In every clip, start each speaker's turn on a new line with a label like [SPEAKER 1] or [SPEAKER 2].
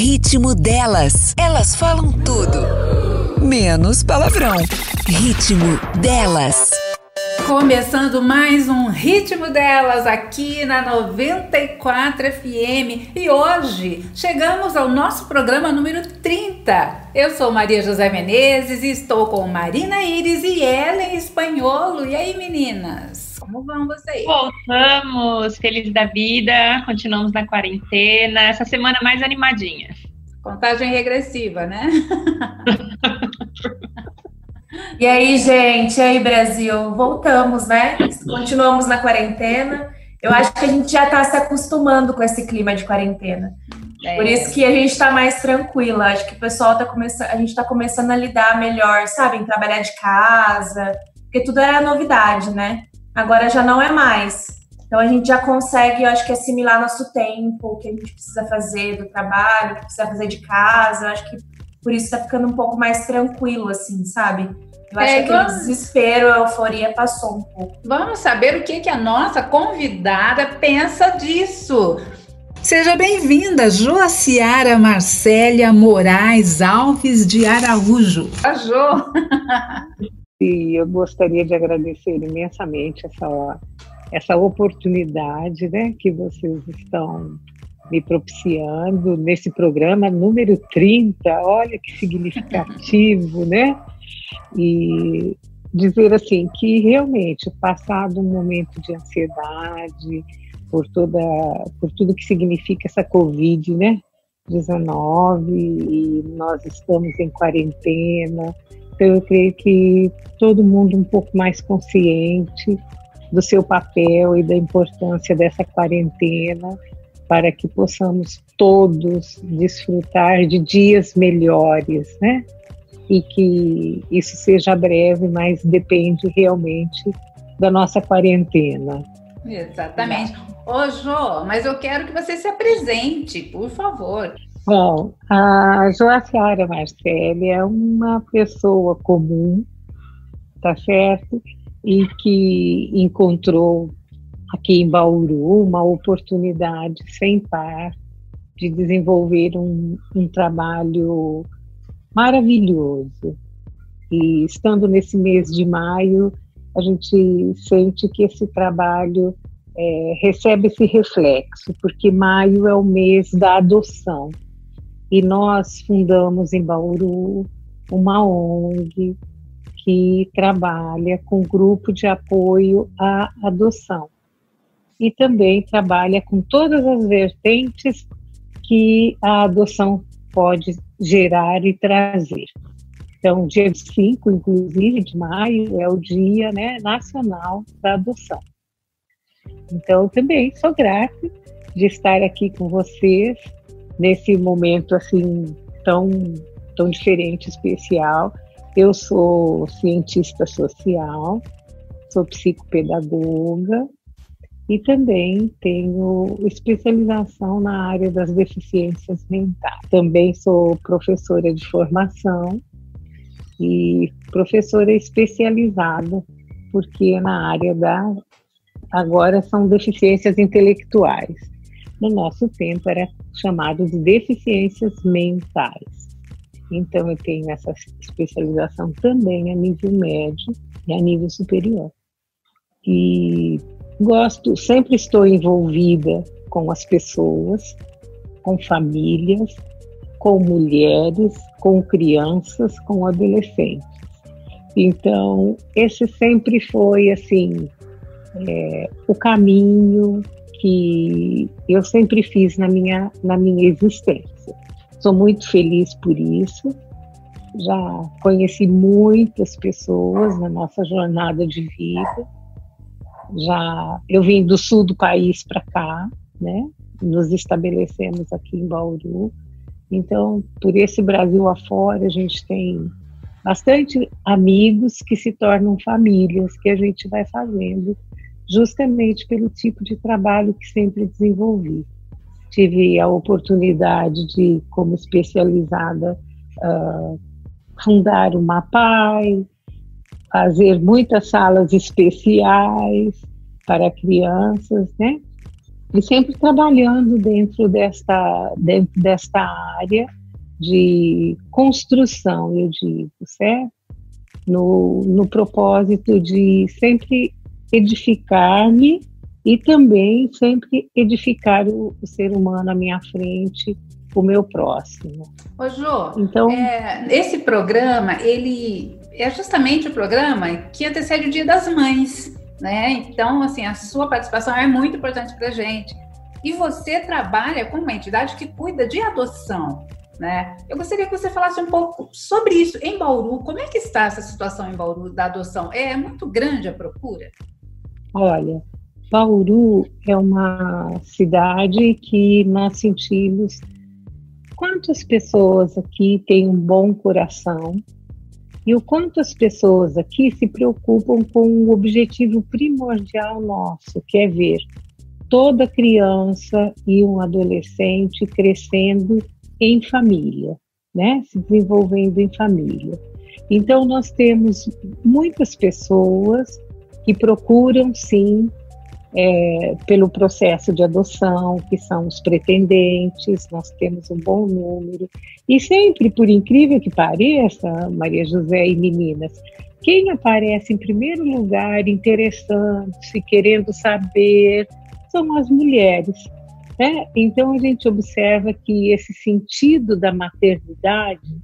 [SPEAKER 1] Ritmo delas. Elas falam tudo. Menos palavrão. Ritmo delas.
[SPEAKER 2] Começando mais um ritmo delas aqui na 94 FM e hoje chegamos ao nosso programa número 30. Eu sou Maria José Menezes e estou com Marina Iris e Ellen Espanholo. E aí, meninas? Como vão vocês?
[SPEAKER 3] Voltamos, felizes da vida, continuamos na quarentena, essa semana mais animadinha.
[SPEAKER 2] Contagem regressiva, né?
[SPEAKER 4] e aí, gente, e aí, Brasil? Voltamos, né? Continuamos na quarentena. Eu acho que a gente já está se acostumando com esse clima de quarentena. É. Por isso que a gente está mais tranquila. Acho que o pessoal está começando, a gente está começando a lidar melhor, sabe, em trabalhar de casa, porque tudo era novidade, né? Agora já não é mais. Então a gente já consegue, eu acho que assimilar nosso tempo, o que a gente precisa fazer do trabalho, o que precisa fazer de casa. Eu acho que por isso tá ficando um pouco mais tranquilo, assim, sabe? Eu acho é, que aquele desespero, a euforia passou um pouco.
[SPEAKER 2] Vamos saber o que, que a nossa convidada pensa disso. Seja bem-vinda, Joaciara Marcélia Moraes Alves de Araújo.
[SPEAKER 5] A Jo! E eu gostaria de agradecer imensamente essa, essa oportunidade né, que vocês estão me propiciando nesse programa número 30. Olha que significativo, né? E dizer assim que realmente passado um momento de ansiedade por toda por tudo que significa essa covid né 19 e nós estamos em quarentena eu creio que todo mundo um pouco mais consciente do seu papel e da importância dessa quarentena para que possamos todos desfrutar de dias melhores, né? E que isso seja breve, mas depende realmente da nossa quarentena.
[SPEAKER 2] Exatamente. Ô, Jô, mas eu quero que você se apresente, por favor.
[SPEAKER 5] Bom, a Joaciara Marcelli é uma pessoa comum, tá certo? E que encontrou aqui em Bauru uma oportunidade sem par de desenvolver um, um trabalho maravilhoso. E estando nesse mês de maio, a gente sente que esse trabalho é, recebe esse reflexo, porque maio é o mês da adoção e nós fundamos em Bauru uma ONG que trabalha com grupo de apoio à adoção e também trabalha com todas as vertentes que a adoção pode gerar e trazer. Então, dia 5, inclusive, de maio, é o Dia né, Nacional da Adoção. Então, também sou grata de estar aqui com vocês nesse momento assim tão tão diferente, especial. Eu sou cientista social, sou psicopedagoga e também tenho especialização na área das deficiências mentais. Também sou professora de formação e professora especializada, porque na área da agora são deficiências intelectuais. No nosso tempo era chamado de deficiências mentais. Então eu tenho essa especialização também a nível médio e a nível superior. E gosto, sempre estou envolvida com as pessoas, com famílias, com mulheres, com crianças, com adolescentes. Então, esse sempre foi assim é, o caminho que eu sempre fiz na minha, na minha existência. Sou muito feliz por isso. Já conheci muitas pessoas na nossa jornada de vida. Já eu vim do sul do país para cá, né? Nos estabelecemos aqui em Bauru. Então, por esse Brasil afora, a gente tem bastante amigos que se tornam famílias que a gente vai fazendo justamente pelo tipo de trabalho que sempre desenvolvi. Tive a oportunidade de, como especializada, uh, fundar o MAPAI, fazer muitas salas especiais para crianças, né? e sempre trabalhando dentro desta, dentro desta área de construção, eu digo, certo? No, no propósito de sempre edificar-me e também sempre edificar o, o, ser humano à minha frente, o meu próximo.
[SPEAKER 2] Ô, Jô, então, é, esse programa, ele é justamente o programa que antecede o Dia das Mães, né? Então, assim, a sua participação é muito importante para a gente. E você trabalha com uma entidade que cuida de adoção, né? Eu gostaria que você falasse um pouco sobre isso em Bauru. Como é que está essa situação em Bauru da adoção? É muito grande a procura?
[SPEAKER 5] Olha, Bauru é uma cidade que nós sentimos quantas pessoas aqui têm um bom coração e o quanto as pessoas aqui se preocupam com o objetivo primordial nosso, que é ver toda criança e um adolescente crescendo em família, né? Se desenvolvendo em família. Então nós temos muitas pessoas que procuram sim é, pelo processo de adoção, que são os pretendentes, nós temos um bom número. E sempre, por incrível que pareça, Maria José e meninas, quem aparece em primeiro lugar interessante, querendo saber, são as mulheres. Né? Então a gente observa que esse sentido da maternidade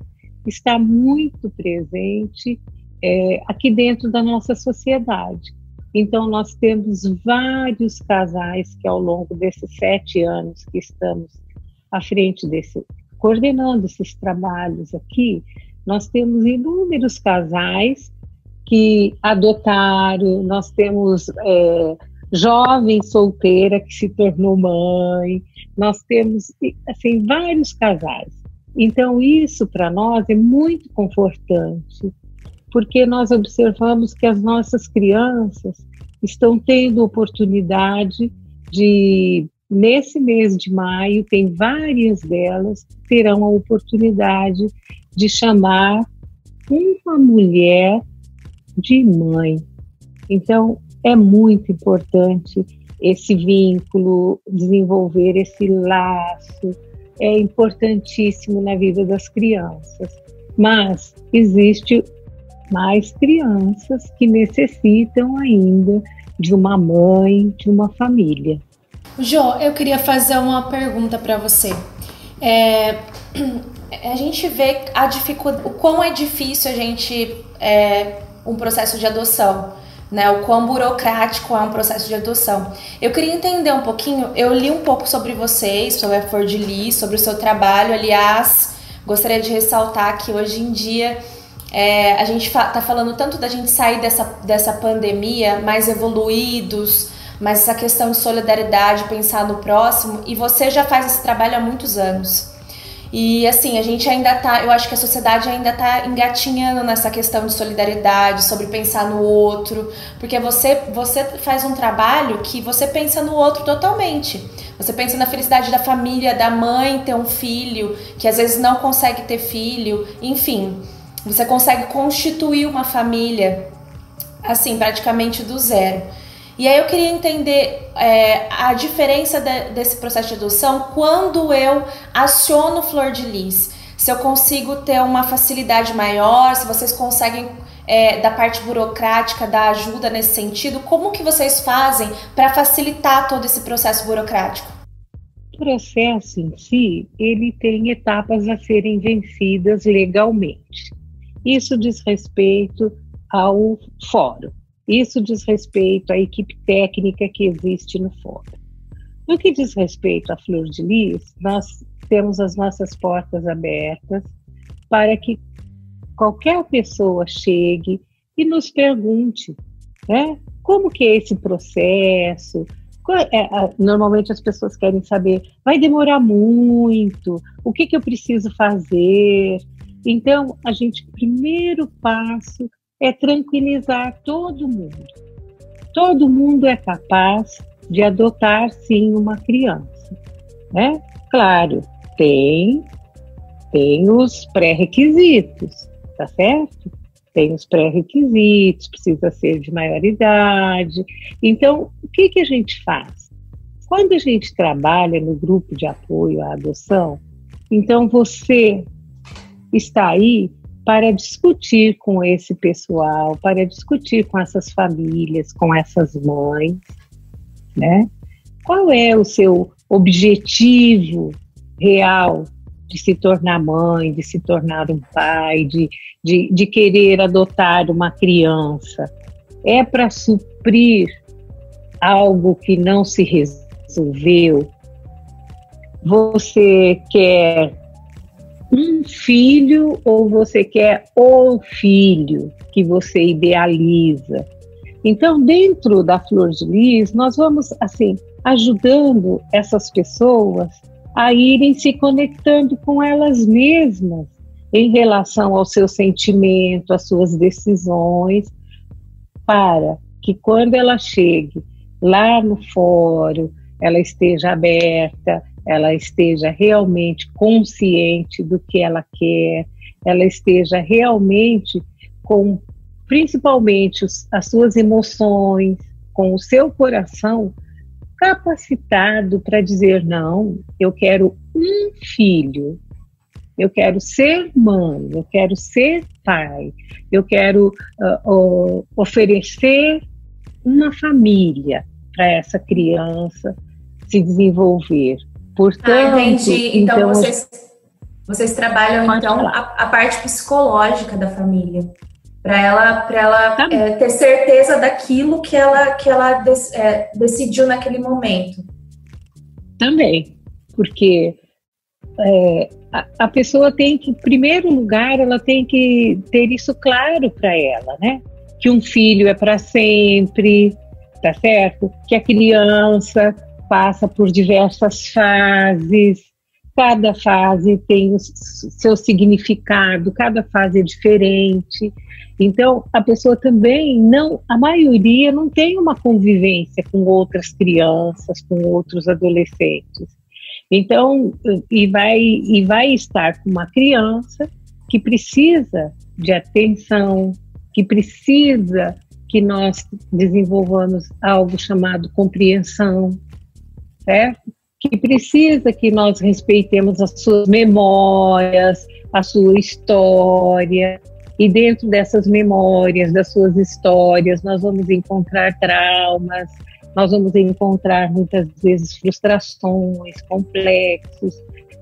[SPEAKER 5] está muito presente é, aqui dentro da nossa sociedade. Então, nós temos vários casais que, ao longo desses sete anos que estamos à frente desse, coordenando esses trabalhos aqui, nós temos inúmeros casais que adotaram, nós temos é, jovem solteira que se tornou mãe, nós temos assim vários casais. Então isso para nós é muito confortante, porque nós observamos que as nossas crianças estão tendo oportunidade de nesse mês de maio tem várias delas terão a oportunidade de chamar uma mulher de mãe. Então, é muito importante esse vínculo, desenvolver esse laço, é importantíssimo na vida das crianças. Mas existe mais crianças que necessitam ainda de uma mãe, de uma família.
[SPEAKER 6] Jo, eu queria fazer uma pergunta para você. É, a gente vê a dificuldade, o quão é difícil a gente é, um processo de adoção né? O quão burocrático é um processo de adoção. Eu queria entender um pouquinho, eu li um pouco sobre vocês, sobre a Flor de Lis, sobre o seu trabalho. Aliás, gostaria de ressaltar que hoje em dia é, a gente fa tá falando tanto da gente sair dessa, dessa pandemia mais evoluídos, mas essa questão de solidariedade, pensar no próximo, e você já faz esse trabalho há muitos anos. E assim, a gente ainda tá, eu acho que a sociedade ainda tá engatinhando nessa questão de solidariedade, sobre pensar no outro, porque você você faz um trabalho que você pensa no outro totalmente. Você pensa na felicidade da família, da mãe ter um filho, que às vezes não consegue ter filho, enfim. Você consegue constituir uma família assim, praticamente do zero. E aí eu queria entender é, a diferença de, desse processo de adoção quando eu aciono Flor de Lis. Se eu consigo ter uma facilidade maior, se vocês conseguem é, da parte burocrática, da ajuda nesse sentido, como que vocês fazem para facilitar todo esse processo burocrático?
[SPEAKER 5] O processo em si, ele tem etapas a serem vencidas legalmente. Isso diz respeito ao fórum. Isso diz respeito à equipe técnica que existe no fórum. No que diz respeito à Flor de Lis, nós temos as nossas portas abertas para que qualquer pessoa chegue e nos pergunte, né? Como que é esse processo? É, normalmente as pessoas querem saber, vai demorar muito? O que, que eu preciso fazer? Então, a gente, primeiro passo é tranquilizar todo mundo. Todo mundo é capaz de adotar sim uma criança, né? Claro, tem tem os pré-requisitos, tá certo? Tem os pré-requisitos, precisa ser de maioridade. Então, o que que a gente faz? Quando a gente trabalha no grupo de apoio à adoção, então você está aí para discutir com esse pessoal, para discutir com essas famílias, com essas mães, né? Qual é o seu objetivo real de se tornar mãe, de se tornar um pai, de, de, de querer adotar uma criança? É para suprir algo que não se resolveu? Você quer filho ou você quer o filho que você idealiza. Então, dentro da Flor de Lis, nós vamos, assim, ajudando essas pessoas a irem se conectando com elas mesmas em relação ao seu sentimento, às suas decisões, para que quando ela chegue lá no fórum, ela esteja aberta, ela esteja realmente consciente do que ela quer, ela esteja realmente com, principalmente, os, as suas emoções, com o seu coração capacitado para dizer: não, eu quero um filho, eu quero ser mãe, eu quero ser pai, eu quero uh, uh, oferecer uma família para essa criança se desenvolver. Portanto, ah,
[SPEAKER 4] entendi. Então, então vocês, vocês trabalham então a, a, parte psicológica da família para ela, para ela tá é, ter certeza daquilo que ela que ela des, é, decidiu naquele momento.
[SPEAKER 5] Também, porque é, a, a, pessoa tem que, em primeiro lugar, ela tem que ter isso claro para ela, né? Que um filho é para sempre, tá certo? Que a criança passa por diversas fases, cada fase tem o seu significado, cada fase é diferente. Então, a pessoa também não, a maioria não tem uma convivência com outras crianças, com outros adolescentes. Então, e vai e vai estar com uma criança que precisa de atenção, que precisa que nós desenvolvamos algo chamado compreensão, certo? Que precisa que nós respeitemos as suas memórias, a sua história, e dentro dessas memórias, das suas histórias, nós vamos encontrar traumas, nós vamos encontrar muitas vezes frustrações, complexos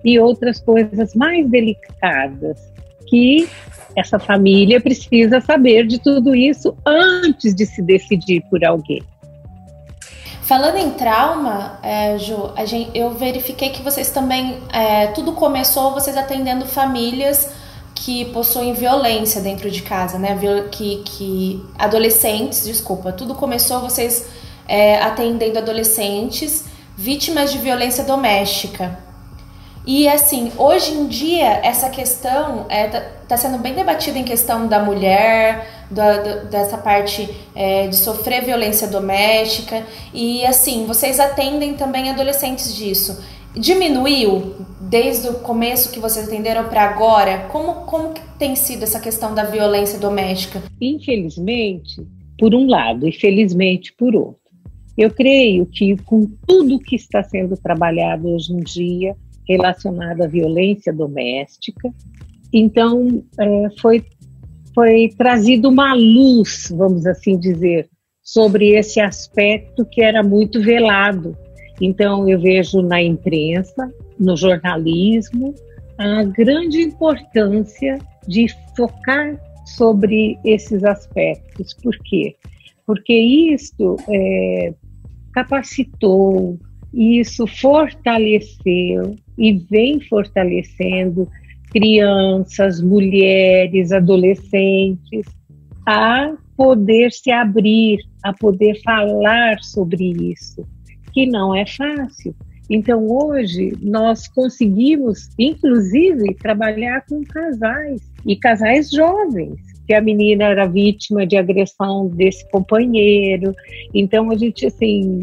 [SPEAKER 5] e outras coisas mais delicadas que essa família precisa saber de tudo isso antes de se decidir por alguém.
[SPEAKER 6] Falando em trauma, é, Ju, gente, eu verifiquei que vocês também, é, tudo começou vocês atendendo famílias que possuem violência dentro de casa, né? Que, que adolescentes, desculpa, tudo começou vocês é, atendendo adolescentes vítimas de violência doméstica. E assim, hoje em dia, essa questão está é, tá, tá sendo bem debatida em questão da mulher, da, da, dessa parte é, de sofrer violência doméstica. E assim, vocês atendem também adolescentes disso. Diminuiu desde o começo que vocês atenderam para agora? Como, como tem sido essa questão da violência doméstica?
[SPEAKER 5] Infelizmente, por um lado, e felizmente por outro. Eu creio que com tudo que está sendo trabalhado hoje em dia, relacionado à violência doméstica. Então, é, foi, foi trazido uma luz, vamos assim dizer, sobre esse aspecto que era muito velado. Então, eu vejo na imprensa, no jornalismo, a grande importância de focar sobre esses aspectos. Por quê? Porque isto é, capacitou, isso fortaleceu e vem fortalecendo crianças, mulheres, adolescentes a poder se abrir, a poder falar sobre isso, que não é fácil. Então, hoje, nós conseguimos, inclusive, trabalhar com casais, e casais jovens, que a menina era vítima de agressão desse companheiro. Então, a gente, assim,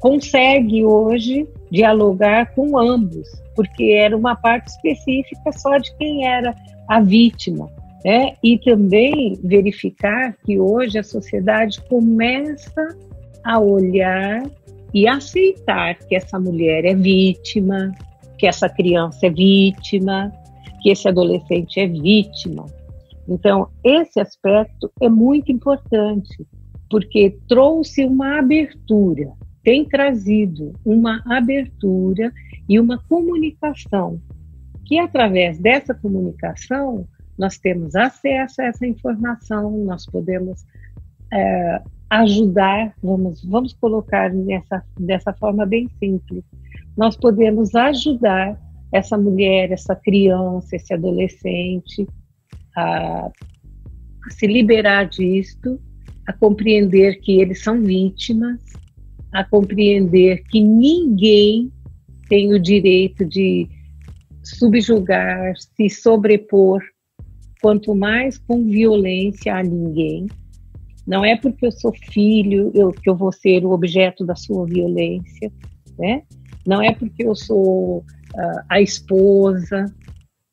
[SPEAKER 5] consegue hoje dialogar com ambos, porque era uma parte específica só de quem era a vítima. Né? E também verificar que hoje a sociedade começa a olhar e aceitar que essa mulher é vítima, que essa criança é vítima, que esse adolescente é vítima. Então, esse aspecto é muito importante, porque trouxe uma abertura, tem trazido uma abertura e uma comunicação, que através dessa comunicação nós temos acesso a essa informação, nós podemos é, ajudar, vamos, vamos colocar nessa, dessa forma bem simples, nós podemos ajudar essa mulher, essa criança, esse adolescente a, a se liberar disto, a compreender que eles são vítimas, a compreender que ninguém tem o direito de subjugar, se sobrepor, quanto mais com violência a ninguém. Não é porque eu sou filho eu, que eu vou ser o objeto da sua violência, né? Não é porque eu sou uh, a esposa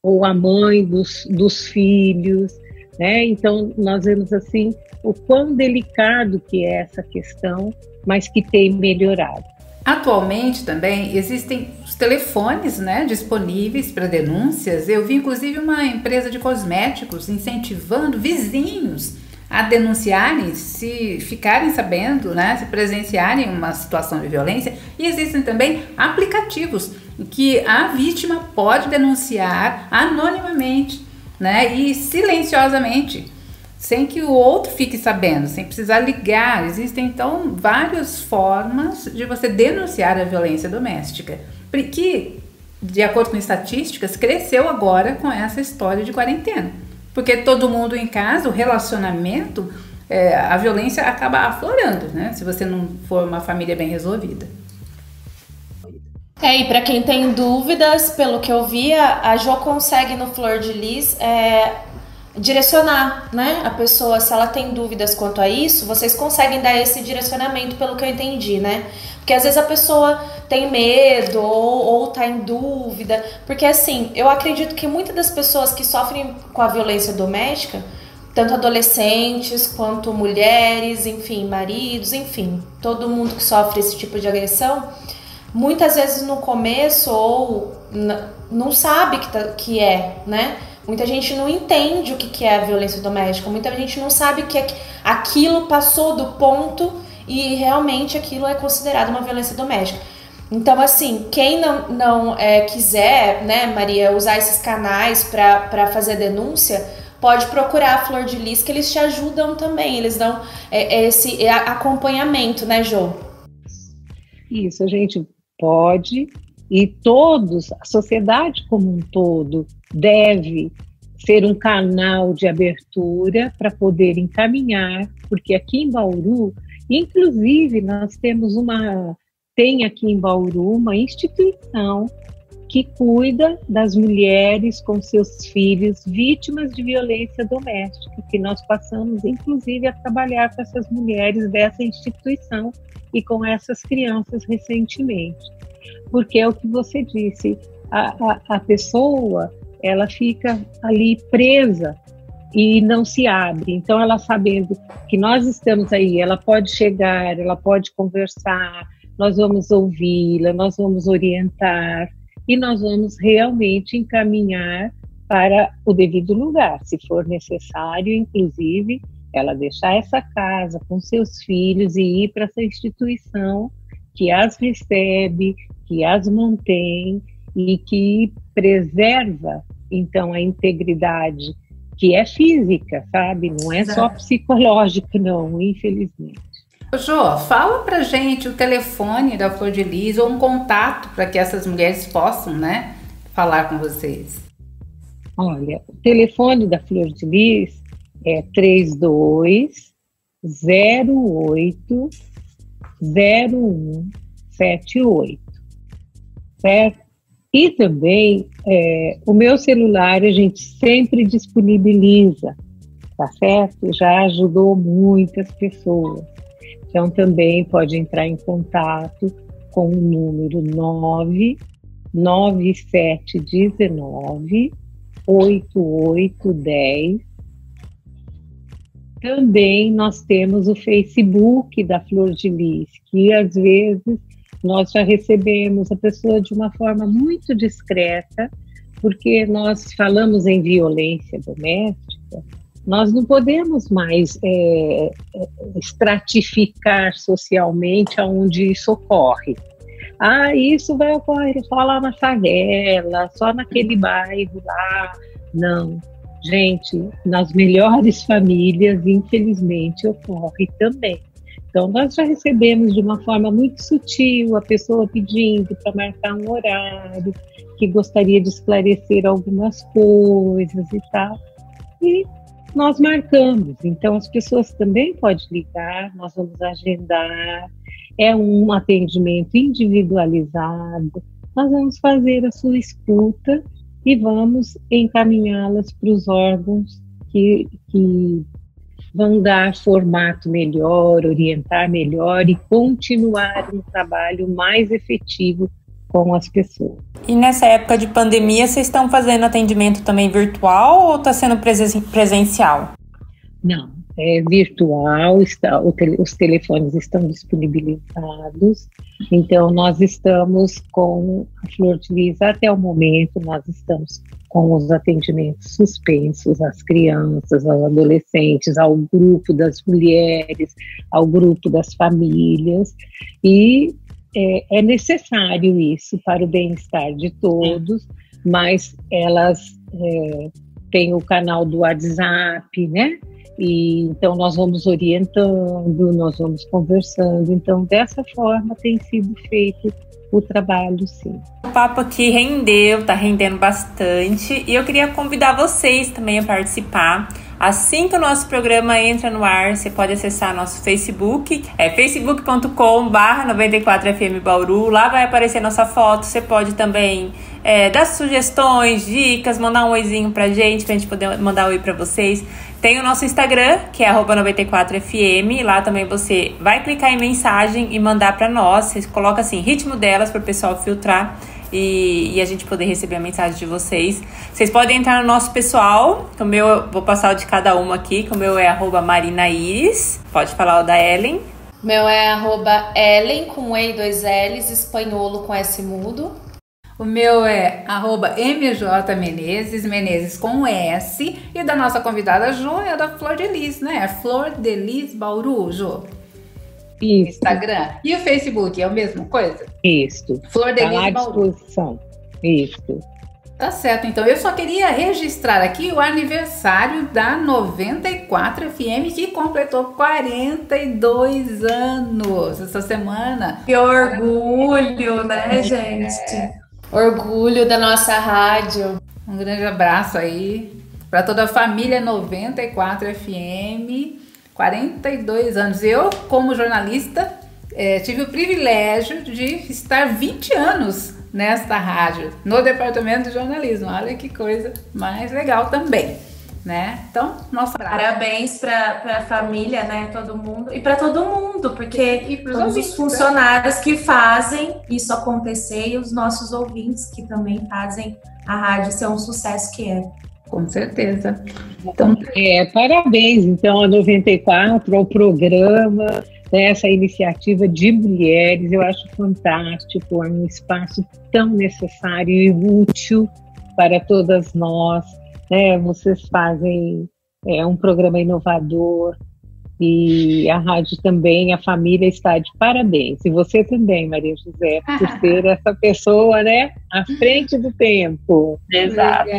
[SPEAKER 5] ou a mãe dos, dos filhos, né? Então nós vemos assim o quão delicado que é essa questão, mas que tem melhorado.
[SPEAKER 2] Atualmente também existem os telefones né, disponíveis para denúncias. Eu vi inclusive uma empresa de cosméticos incentivando vizinhos a denunciarem, se ficarem sabendo, né, se presenciarem uma situação de violência. E existem também aplicativos que a vítima pode denunciar anonimamente né, e silenciosamente, sem que o outro fique sabendo, sem precisar ligar. Existem então várias formas de você denunciar a violência doméstica, que, de acordo com estatísticas, cresceu agora com essa história de quarentena. Porque todo mundo em casa, o relacionamento, é, a violência acaba aflorando, né? Se você não for uma família bem resolvida.
[SPEAKER 6] É, e para quem tem dúvidas, pelo que eu via, a Jo consegue no Flor de Lis é, direcionar, né? A pessoa, se ela tem dúvidas quanto a isso, vocês conseguem dar esse direcionamento, pelo que eu entendi, né? Porque às vezes a pessoa tem medo ou, ou tá em dúvida. Porque assim, eu acredito que muitas das pessoas que sofrem com a violência doméstica, tanto adolescentes quanto mulheres, enfim, maridos, enfim, todo mundo que sofre esse tipo de agressão, muitas vezes no começo ou não sabe que, tá, que é, né? Muita gente não entende o que, é violência doméstica, muita gente não sabe que aquilo passou do ponto e realmente aquilo é considerado uma violência doméstica. Então, assim, quem não, não é, quiser, né, Maria, usar esses canais para fazer denúncia, pode procurar a Flor de Lis, que eles te ajudam também, eles dão é, é esse é, acompanhamento, né, Jô?
[SPEAKER 5] Isso, a gente pode, e todos, a sociedade como um todo, deve ser um canal de abertura para poder encaminhar, porque aqui em Bauru Inclusive, nós temos uma, tem aqui em Bauru uma instituição que cuida das mulheres com seus filhos vítimas de violência doméstica, que nós passamos, inclusive, a trabalhar com essas mulheres dessa instituição e com essas crianças recentemente. Porque é o que você disse, a, a, a pessoa ela fica ali presa e não se abre. Então, ela sabendo que nós estamos aí, ela pode chegar, ela pode conversar, nós vamos ouvi-la, nós vamos orientar e nós vamos realmente encaminhar para o devido lugar, se for necessário, inclusive, ela deixar essa casa com seus filhos e ir para essa instituição que as recebe, que as mantém e que preserva, então, a integridade que é física, sabe? Não é só psicológica, não, infelizmente.
[SPEAKER 2] Jô, fala pra gente o telefone da Flor de Lis ou um contato para que essas mulheres possam, né, falar com vocês.
[SPEAKER 5] Olha, o telefone da Flor de Lis é 32 08 0178, certo? E também é, o meu celular a gente sempre disponibiliza, tá certo? Já ajudou muitas pessoas. Então também pode entrar em contato com o número 99719 8810. Também nós temos o Facebook da Flor de Lis, que às vezes nós já recebemos a pessoa de uma forma muito discreta, porque nós falamos em violência doméstica, nós não podemos mais é, é estratificar socialmente aonde isso ocorre. Ah, isso vai ocorrer só lá na favela, só naquele bairro lá. Não. Gente, nas melhores famílias, infelizmente, ocorre também. Então, nós já recebemos de uma forma muito sutil a pessoa pedindo para marcar um horário, que gostaria de esclarecer algumas coisas e tal. E nós marcamos. Então, as pessoas também podem ligar, nós vamos agendar. É um atendimento individualizado. Nós vamos fazer a sua escuta e vamos encaminhá-las para os órgãos que, que vão dar formato melhor, orientar melhor e continuar um trabalho mais efetivo com as pessoas.
[SPEAKER 7] E nessa época de pandemia, vocês estão fazendo atendimento também virtual ou está sendo presencial?
[SPEAKER 5] Não, é virtual, está, tele, os telefones estão disponibilizados, então nós estamos com a Flor de Lis até o momento, nós estamos com os atendimentos suspensos às crianças, aos adolescentes, ao grupo das mulheres, ao grupo das famílias, e é, é necessário isso para o bem-estar de todos, mas elas é, têm o canal do WhatsApp, né? E, então nós vamos orientando, nós vamos conversando. Então dessa forma tem sido feito o trabalho, sim.
[SPEAKER 7] O papo aqui rendeu, tá rendendo bastante. E eu queria convidar vocês também a participar. Assim que o nosso programa entra no ar, você pode acessar nosso Facebook, é facebook.com barra 94FM Bauru, lá vai aparecer nossa foto, você pode também é, dar sugestões, dicas, mandar um oizinho pra gente, pra gente poder mandar um oi pra vocês. Tem o nosso Instagram, que é 94fm. Lá também você vai clicar em mensagem e mandar para nós. Você coloca assim, ritmo delas para o pessoal filtrar e, e, a gente poder receber a mensagem de vocês. Vocês podem entrar no nosso pessoal, que o meu, vou passar o de cada uma aqui, que o meu é arroba Marina Iris. Pode falar o da Ellen.
[SPEAKER 6] Meu é arroba Ellen com E e dois L's, espanholo com S mudo.
[SPEAKER 2] O meu é arroba MJ Menezes, Menezes com S. E da nossa convidada Jo é da Flor de Lis, né? Flor de Lis Bauru, Jo. Isso. Instagram. E o Facebook, é a mesma coisa?
[SPEAKER 5] Isso.
[SPEAKER 2] Flor de tá Lis
[SPEAKER 5] Bauru. disposição. Isso.
[SPEAKER 2] Tá certo, então eu só queria registrar aqui o aniversário da 94 FM que completou 42 anos essa semana.
[SPEAKER 4] Que orgulho, né, gente? É.
[SPEAKER 6] Orgulho da nossa rádio.
[SPEAKER 2] Um grande abraço aí para toda a família 94 FM. 42 anos. Eu, como jornalista, é, tive o privilégio de estar 20 anos nesta rádio, no departamento de jornalismo. Olha que coisa mais legal também né? Então, nossa
[SPEAKER 4] parabéns para a família, né? Todo mundo e para todo mundo, porque e todos ouvintes, os funcionários né? que fazem isso acontecer e os nossos ouvintes que também fazem a rádio ser um sucesso que é.
[SPEAKER 2] Com certeza.
[SPEAKER 5] Então, é, parabéns então a 94 ao programa né, essa iniciativa de mulheres, eu acho fantástico, é um espaço tão necessário e útil para todas nós né? Vocês fazem é, um programa inovador e a rádio também, a família está de parabéns. E você também, Maria José, por ser essa pessoa, né, à frente do tempo.
[SPEAKER 2] Exato.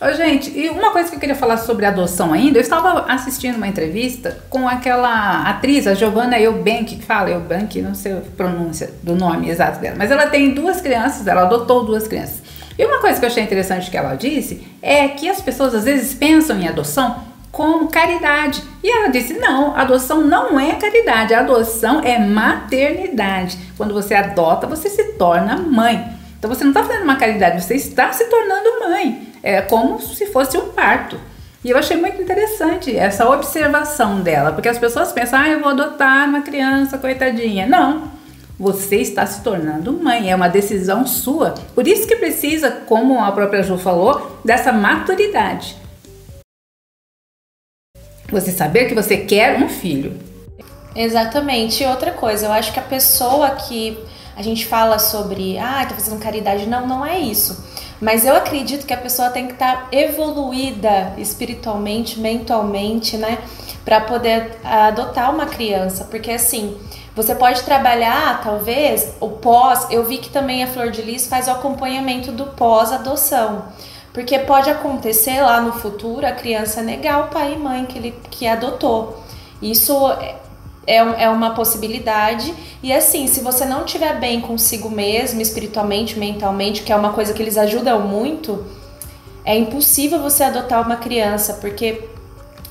[SPEAKER 2] Ô, gente, e uma coisa que eu queria falar sobre adoção ainda, eu estava assistindo uma entrevista com aquela atriz, a Giovanna Eubank, que fala Eubank, não sei a pronúncia do nome exato dela, mas ela tem duas crianças, ela adotou duas crianças. E uma coisa que eu achei interessante que ela disse é que as pessoas às vezes pensam em adoção como caridade. E ela disse: não, adoção não é caridade, adoção é maternidade. Quando você adota, você se torna mãe. Então você não está fazendo uma caridade, você está se tornando mãe. É como se fosse um parto. E eu achei muito interessante essa observação dela, porque as pessoas pensam: ah, eu vou adotar uma criança, coitadinha. Não. Você está se tornando mãe, é uma decisão sua. Por isso que precisa, como a própria Ju falou, dessa maturidade. Você saber que você quer um filho.
[SPEAKER 6] Exatamente. E outra coisa, eu acho que a pessoa que a gente fala sobre, ah, tá fazendo caridade, não, não é isso. Mas eu acredito que a pessoa tem que estar tá evoluída espiritualmente, mentalmente, né, para poder adotar uma criança, porque assim, você pode trabalhar, talvez, o pós. Eu vi que também a Flor de Lis faz o acompanhamento do pós-adoção. Porque pode acontecer lá no futuro a criança negar o pai e mãe que ele que adotou. Isso é, é uma possibilidade. E assim, se você não estiver bem consigo mesmo, espiritualmente, mentalmente, que é uma coisa que eles ajudam muito, é impossível você adotar uma criança, porque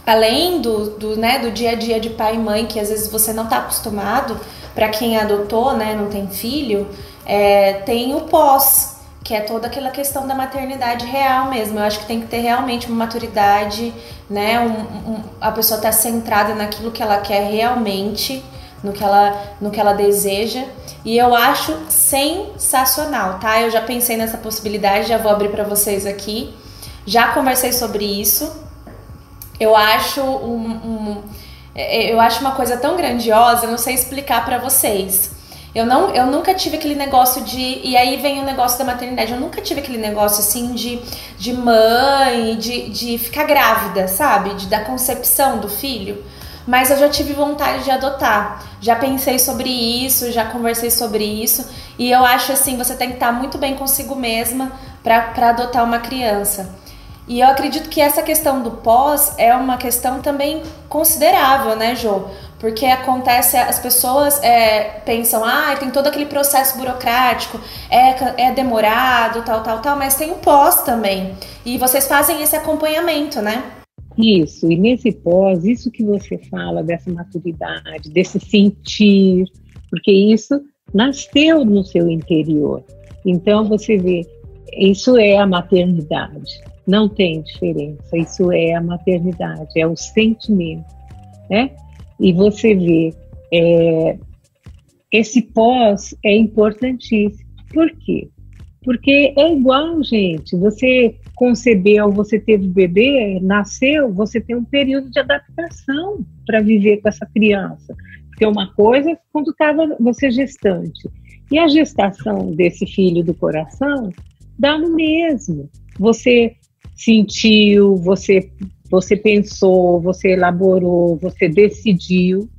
[SPEAKER 6] além do, do, né, do dia a dia de pai e mãe, que às vezes você não está acostumado, para quem adotou, né, não tem filho, é, tem o pós, que é toda aquela questão da maternidade real mesmo. Eu acho que tem que ter realmente uma maturidade, né, um, um, a pessoa estar tá centrada naquilo que ela quer realmente, no que ela, no que ela deseja. E eu acho sensacional, tá? Eu já pensei nessa possibilidade, já vou abrir para vocês aqui. Já conversei sobre isso, eu acho um, um, é, eu acho uma coisa tão grandiosa, eu não sei explicar para vocês. Eu, não, eu nunca tive aquele negócio de. E aí vem o negócio da maternidade. Eu nunca tive aquele negócio assim de, de mãe, de, de ficar grávida, sabe? De, da concepção do filho. Mas eu já tive vontade de adotar. Já pensei sobre isso, já conversei sobre isso. E eu acho assim: você tem que estar muito bem consigo mesma para adotar uma criança. E eu acredito que essa questão do pós é uma questão também considerável, né, Jô? Porque acontece, as pessoas é, pensam, ah, tem todo aquele processo burocrático, é, é demorado, tal, tal, tal, mas tem o pós também. E vocês fazem esse acompanhamento, né?
[SPEAKER 5] Isso, e nesse pós, isso que você fala dessa maturidade, desse sentir, porque isso nasceu no seu interior. Então você vê, isso é a maternidade. Não tem diferença. Isso é a maternidade, é o sentimento, né? E você vê, é, esse pós é importantíssimo. Por quê? Porque é igual, gente. Você concebeu, você teve bebê, nasceu, você tem um período de adaptação para viver com essa criança. Porque uma coisa é quando estava você gestante. E a gestação desse filho do coração dá no mesmo. Você sentiu, você, você pensou, você elaborou, você decidiu,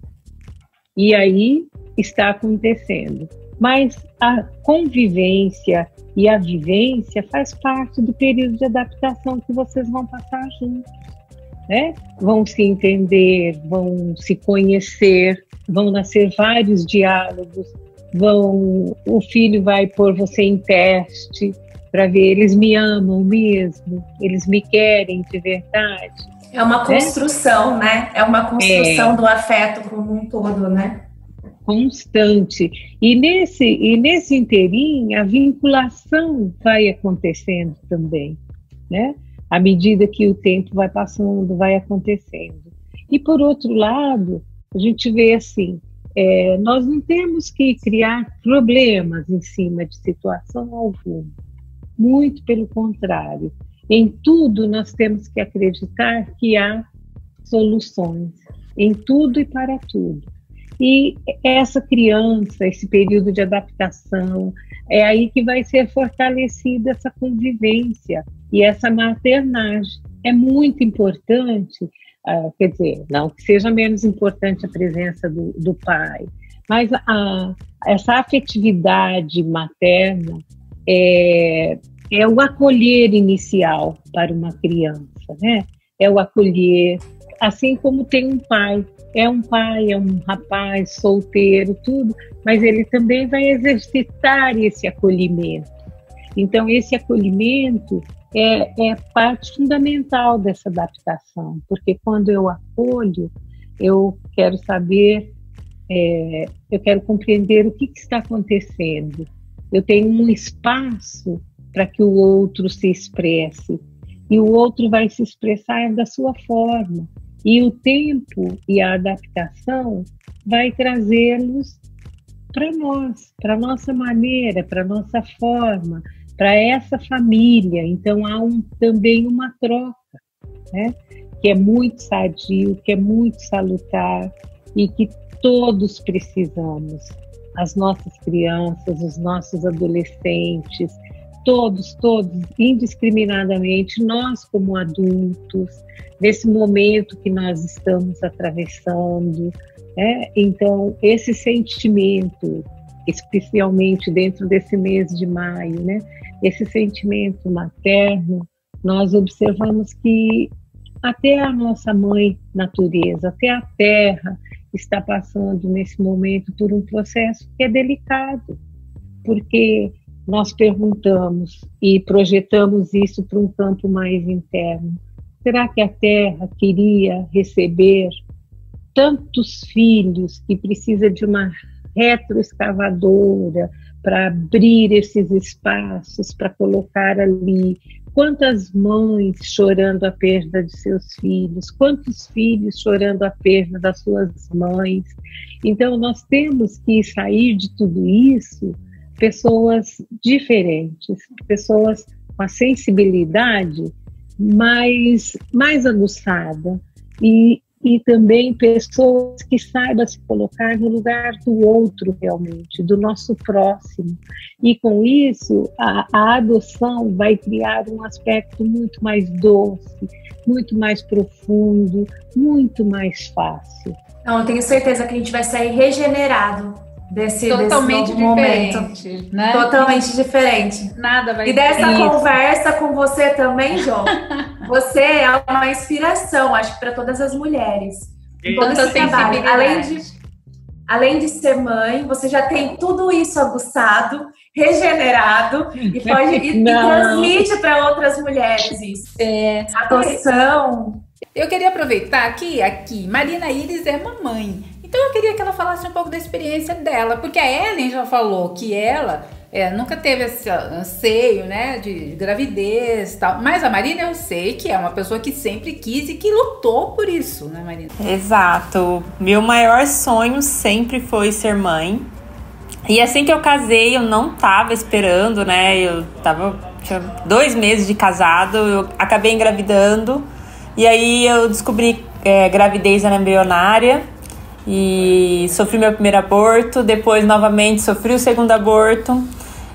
[SPEAKER 5] e aí está acontecendo. Mas a convivência e a vivência faz parte do período de adaptação que vocês vão passar juntos. Né? Vão se entender, vão se conhecer, vão nascer vários diálogos, vão o filho vai pôr você em teste, para ver eles me amam mesmo, eles me querem de verdade.
[SPEAKER 4] É uma né? construção, né? né? É uma construção é. do afeto como um todo, né?
[SPEAKER 5] Constante. E nesse, e nesse inteirinho, a vinculação vai acontecendo também, né? À medida que o tempo vai passando, vai acontecendo. E por outro lado, a gente vê assim, é, nós não temos que criar problemas em cima de situação alguma muito pelo contrário. Em tudo nós temos que acreditar que há soluções, em tudo e para tudo. E essa criança, esse período de adaptação, é aí que vai ser fortalecida essa convivência e essa maternagem. É muito importante, uh, quer dizer, não que seja menos importante a presença do, do pai, mas a, essa afetividade materna é, é o acolher inicial para uma criança, né? É o acolher, assim como tem um pai, é um pai, é um rapaz solteiro, tudo, mas ele também vai exercitar esse acolhimento. Então, esse acolhimento é, é parte fundamental dessa adaptação, porque quando eu acolho, eu quero saber, é, eu quero compreender o que, que está acontecendo. Eu tenho um espaço para que o outro se expresse. E o outro vai se expressar da sua forma. E o tempo e a adaptação vai trazê-los para nós, para nossa maneira, para nossa forma, para essa família. Então há um, também uma troca, né? que é muito sadio, que é muito salutar e que todos precisamos. As nossas crianças, os nossos adolescentes, todos, todos, indiscriminadamente, nós como adultos, nesse momento que nós estamos atravessando. Né? Então, esse sentimento, especialmente dentro desse mês de maio, né? esse sentimento materno, nós observamos que até a nossa mãe natureza, até a terra está passando nesse momento por um processo que é delicado, porque nós perguntamos e projetamos isso para um campo mais interno. Será que a terra queria receber tantos filhos que precisa de uma retroescavadora para abrir esses espaços, para colocar ali Quantas mães chorando a perda de seus filhos, quantos filhos chorando a perda das suas mães. Então, nós temos que sair de tudo isso pessoas diferentes, pessoas com a sensibilidade mais, mais aguçada e, e também pessoas que saibam se colocar no lugar do outro realmente, do nosso próximo. E com isso, a, a adoção vai criar um aspecto muito mais doce, muito mais profundo, muito mais fácil.
[SPEAKER 4] Não, eu tenho certeza que a gente vai sair regenerado desse,
[SPEAKER 2] Totalmente
[SPEAKER 4] desse momento.
[SPEAKER 2] diferente, né?
[SPEAKER 4] Totalmente diferente.
[SPEAKER 2] Nada vai
[SPEAKER 4] E dessa
[SPEAKER 2] Isso.
[SPEAKER 4] conversa com você também, João. Você é uma inspiração, acho que para todas as mulheres. Todo esse trabalho. Além de, além de ser mãe, você já tem tudo isso aguçado, regenerado e pode e, e transmite para outras mulheres isso.
[SPEAKER 2] É,
[SPEAKER 4] Adoção.
[SPEAKER 2] Eu queria aproveitar que aqui Marina Iris é mamãe. Então eu queria que ela falasse um pouco da experiência dela, porque a Ellen já falou que ela é, nunca teve esse anseio, né, de gravidez tal. Mas a Marina eu sei que é uma pessoa que sempre quis e que lutou por isso, né, Marina?
[SPEAKER 7] Exato. Meu maior sonho sempre foi ser mãe. E assim que eu casei, eu não tava esperando, né? Eu tava tinha dois meses de casado, eu acabei engravidando. E aí eu descobri é, gravidez embrionária e sofri meu primeiro aborto. Depois, novamente, sofri o segundo aborto.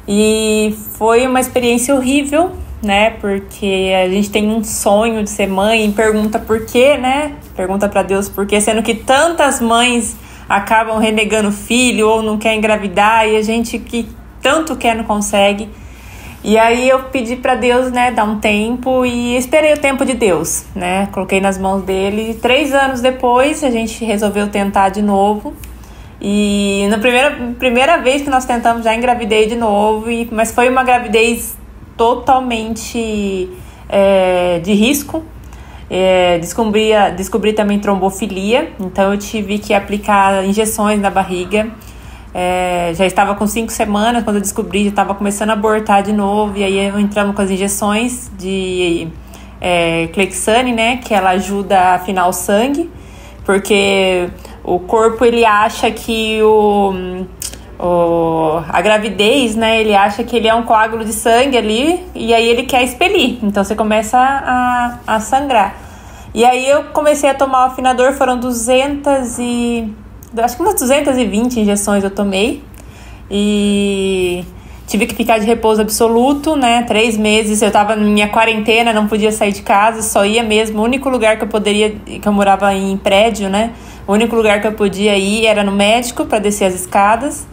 [SPEAKER 7] E foi uma experiência horrível, né? Porque a gente tem um sonho de ser mãe e pergunta por quê, né? Pergunta para Deus por quê, sendo que tantas mães acabam renegando o filho ou não quer engravidar e a gente que tanto quer não consegue. E aí eu pedi para Deus, né, dar um tempo e esperei o tempo de Deus, né? Coloquei nas mãos dele. Três anos depois a gente resolveu tentar de novo. E na primeira, primeira vez que nós tentamos já engravidei de novo, e, mas foi uma gravidez totalmente é, de risco. É, descobri, descobri também trombofilia, então eu tive que aplicar injeções na barriga. É, já estava com cinco semanas quando eu descobri, já estava começando a abortar de novo, e aí entramos com as injeções de é, Clexane, né, que ela ajuda a afinar o sangue, porque o corpo ele acha que o, o, a gravidez, né, ele acha que ele é um coágulo de sangue ali, e aí ele quer expelir, então você começa a, a sangrar. E aí eu comecei a tomar o afinador, foram 200 e... Acho que umas 220 injeções eu tomei. E tive que ficar de repouso absoluto, né? Três meses. Eu tava na minha quarentena, não podia sair de casa, só ia mesmo. O único lugar que eu poderia, que eu morava em prédio, né? O único lugar que eu podia ir era no médico para descer as escadas.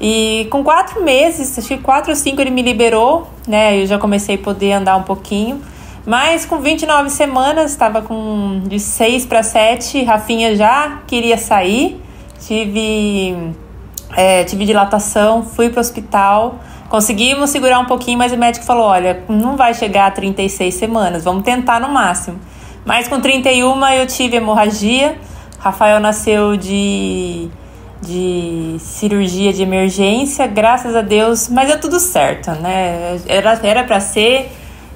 [SPEAKER 7] E com quatro meses, acho que quatro ou cinco ele me liberou, né? Eu já comecei a poder andar um pouquinho. Mas com 29 semanas, estava com de 6 para 7, Rafinha já queria sair. Tive, é, tive dilatação, fui para o hospital. Conseguimos segurar um pouquinho, mas o médico falou: olha, não vai chegar a 36 semanas, vamos tentar no máximo. Mas com 31 eu tive hemorragia. Rafael nasceu de, de cirurgia de emergência, graças a Deus, mas deu tudo certo, né? Era era para ser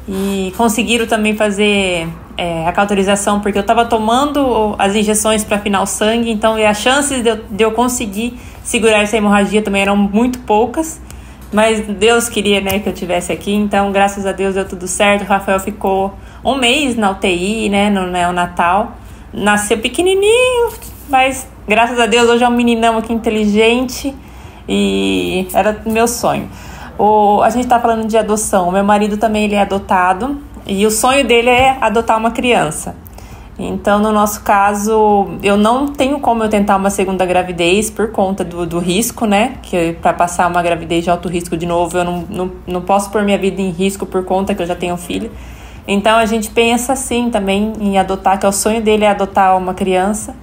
[SPEAKER 7] e conseguiram também fazer é, a cauterização porque eu estava tomando as injeções para afinar o sangue, então as chances de eu, de eu conseguir segurar essa hemorragia também eram muito poucas. Mas Deus queria né, que eu tivesse aqui, então graças a Deus deu tudo certo. O Rafael ficou um mês na UTI, né, no neonatal. Nasceu pequenininho, mas graças a Deus, hoje é um meninão aqui inteligente e era meu sonho. O, a gente está falando de adoção. O meu marido também ele é adotado e o sonho dele é adotar uma criança. Então, no nosso caso, eu não tenho como eu tentar uma segunda gravidez por conta do, do risco, né? Que para passar uma gravidez de alto risco de novo, eu não, não, não posso pôr minha vida em risco por conta que eu já tenho filho. Então, a gente pensa assim também em adotar, que é o sonho dele é adotar uma criança.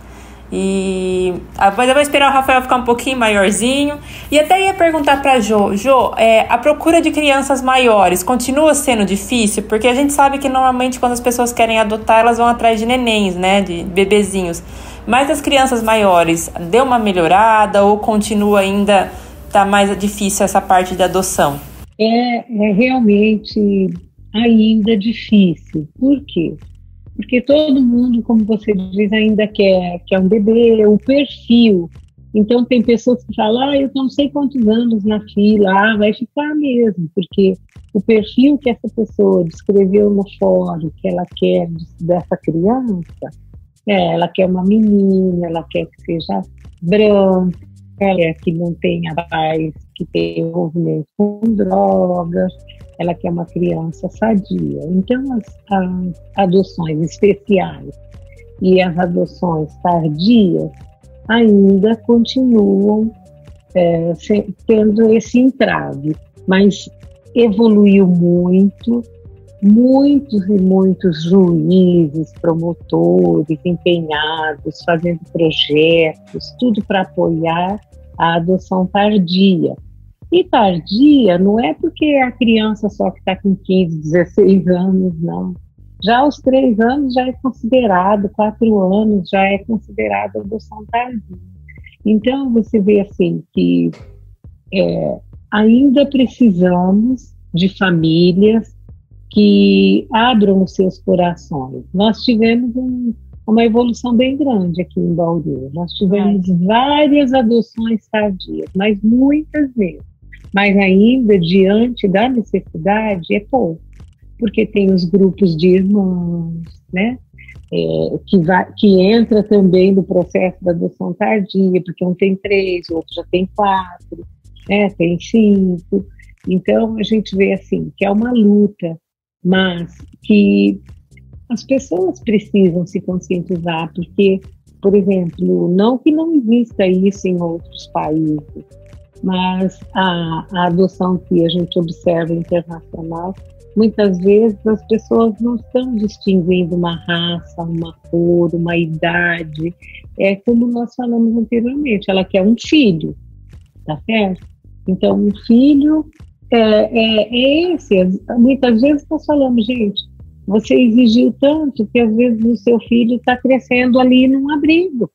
[SPEAKER 7] E mas eu vou esperar o Rafael ficar um pouquinho maiorzinho. E até ia perguntar para Jo, Jo, é, a procura de crianças maiores continua sendo difícil, porque a gente sabe que normalmente quando as pessoas querem adotar, elas vão atrás de nenéns, né, de bebezinhos. Mas as crianças maiores, deu uma melhorada ou continua ainda tá mais difícil essa parte da adoção?
[SPEAKER 5] É, é realmente ainda difícil. Por quê? Porque todo mundo, como você diz, ainda quer, quer um bebê, o perfil. Então, tem pessoas que falam, ah, eu não sei quantos anos na fila, ah, vai ficar mesmo, porque o perfil que essa pessoa descreveu no fórum, que ela quer dessa criança, é, ela quer uma menina, ela quer que seja branca, ela quer que não tenha pais que tenham envolvimento com drogas, ela quer uma criança sadia. Então, as, as adoções especiais e as adoções tardias ainda continuam é, tendo esse entrave, mas evoluiu muito, muitos e muitos juízes, promotores empenhados, fazendo projetos, tudo para apoiar a adoção tardia. E tardia não é porque a criança só que está com 15, 16 anos, não. Já aos três anos já é considerado, quatro anos já é considerado adoção tardia. Então você vê assim que é, ainda precisamos de famílias que abram os seus corações. Nós tivemos um, uma evolução bem grande aqui em Bauru. Nós tivemos é. várias adoções tardias, mas muitas mesmo mas ainda diante da necessidade é pouco, porque tem os grupos de irmãos, né? É, que, vai, que entra também no processo da adoção tardia, porque um tem três, o outro já tem quatro, né? tem cinco. Então a gente vê assim que é uma luta, mas que as pessoas precisam se conscientizar, porque, por exemplo, não que não exista isso em outros países, mas a, a adoção que a gente observa internacional, muitas vezes as pessoas não estão distinguindo uma raça, uma cor, uma idade. É como nós falamos anteriormente, ela quer um filho, tá certo? Então, um filho é, é, é esse. Muitas vezes nós falamos, gente, você exigiu tanto que às vezes o seu filho está crescendo ali num abrigo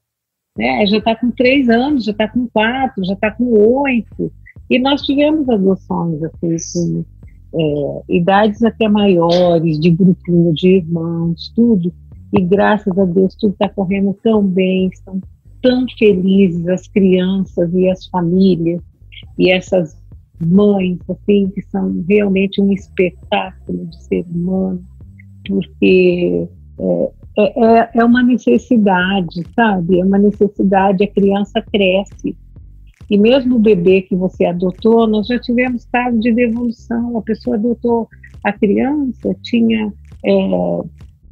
[SPEAKER 5] né? já está com três anos, já está com quatro, já está com oito. E nós tivemos adoções assim, com é, idades até maiores, de grupinho de irmãos, tudo. E graças a Deus tudo está correndo tão bem, estão tão felizes as crianças e as famílias e essas mães, assim, que são realmente um espetáculo de ser humano, porque é, é, é, é uma necessidade, sabe? É uma necessidade, a criança cresce. E mesmo o bebê que você adotou, nós já tivemos casos de devolução. A pessoa adotou a criança, tinha é,